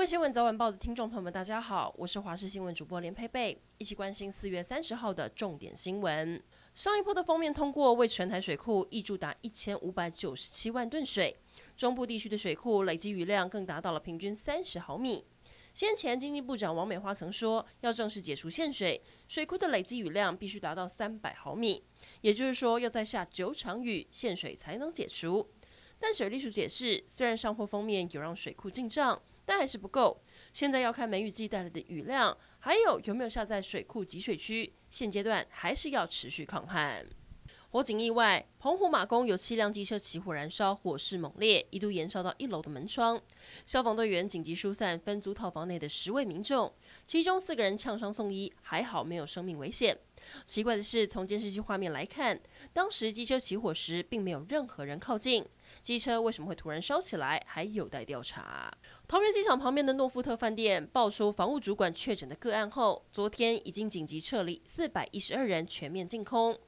各位新闻早晚报的听众朋友们，大家好，我是华视新闻主播连佩佩，一起关心四月三十号的重点新闻。上一波的封面通过，为全台水库挹注达一千五百九十七万吨水，中部地区的水库累积雨量更达到了平均三十毫米。先前经济部长王美花曾说，要正式解除限水，水库的累积雨量必须达到三百毫米，也就是说要再下九场雨，限水才能解除。但水利署解释，虽然上波封面有让水库进账。但还是不够，现在要看梅雨季带来的雨量，还有有没有下在水库集水区。现阶段还是要持续抗旱。火警意外，澎湖马公有七辆机车起火燃烧，火势猛烈，一度延烧到一楼的门窗。消防队员紧急疏散分租套房内的十位民众，其中四个人呛伤送医，还好没有生命危险。奇怪的是，从监视器画面来看，当时机车起火时，并没有任何人靠近。机车为什么会突然烧起来，还有待调查。桃园机场旁边的诺富特饭店爆出房务主管确诊的个案后，昨天已经紧急撤离四百一十二人，全面净空。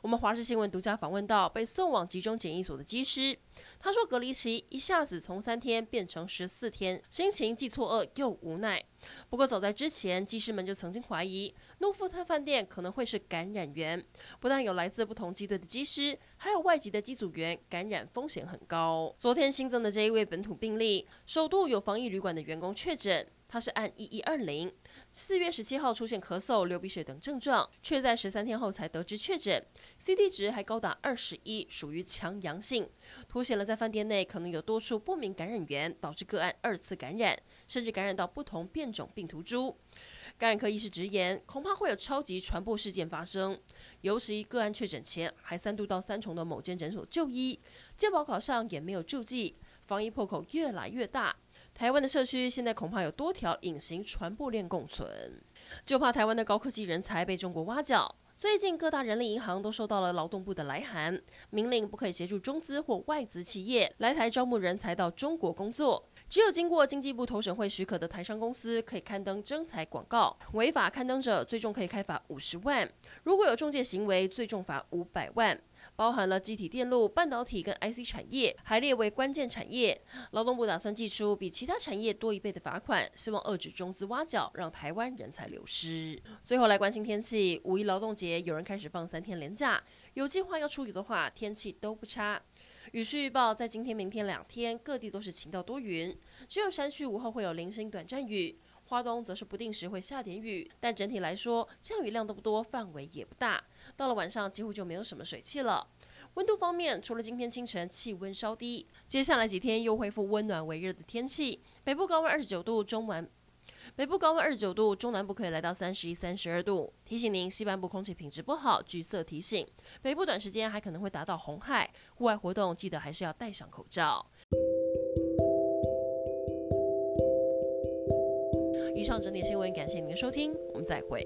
我们华视新闻独家访问到被送往集中检疫所的机师，他说隔离期一下子从三天变成十四天，心情既错愕又无奈。不过早在之前，机师们就曾经怀疑诺富特饭店可能会是感染源，不但有来自不同机队的机师，还有外籍的机组员，感染风险很高。昨天新增的这一位本土病例，首度有防疫旅馆的员工确诊。他是按一一二零，四月十七号出现咳嗽、流鼻血等症状，却在十三天后才得知确诊，CT 值还高达二十一，属于强阳性，凸显了在饭店内可能有多处不明感染源，导致个案二次感染，甚至感染到不同变种病毒株。感染科医师直言，恐怕会有超级传播事件发生，尤其个案确诊前还三度到三重的某间诊所就医，健保卡上也没有注记，防疫破口越来越大。台湾的社区现在恐怕有多条隐形传播链共存，就怕台湾的高科技人才被中国挖角。最近各大人力银行都收到了劳动部的来函，明令不可以协助中资或外资企业来台招募人才到中国工作，只有经过经济部投审会许可的台商公司可以刊登征才广告，违法刊登者最重可以开罚五十万，如果有中介行为，最重罚五百万。包含了机体电路、半导体跟 IC 产业，还列为关键产业。劳动部打算寄出比其他产业多一倍的罚款，希望遏制中资挖角，让台湾人才流失。最后来关心天气，五一劳动节有人开始放三天连假，有计划要出游的话，天气都不差。雨势预报在今天、明天两天各地都是晴到多云，只有山区午后会有零星短暂雨。花东则是不定时会下点雨，但整体来说降雨量都不多，范围也不大。到了晚上几乎就没有什么水汽了。温度方面，除了今天清晨气温稍低，接下来几天又恢复温暖微热的天气。北部高温二十九度，中南北部高温二十九度，中南部可以来到三十一、三十二度。提醒您，西半部空气品质不好，橘色提醒。北部短时间还可能会达到红害，户外活动记得还是要戴上口罩。以上整点新闻，感谢您的收听，我们再会。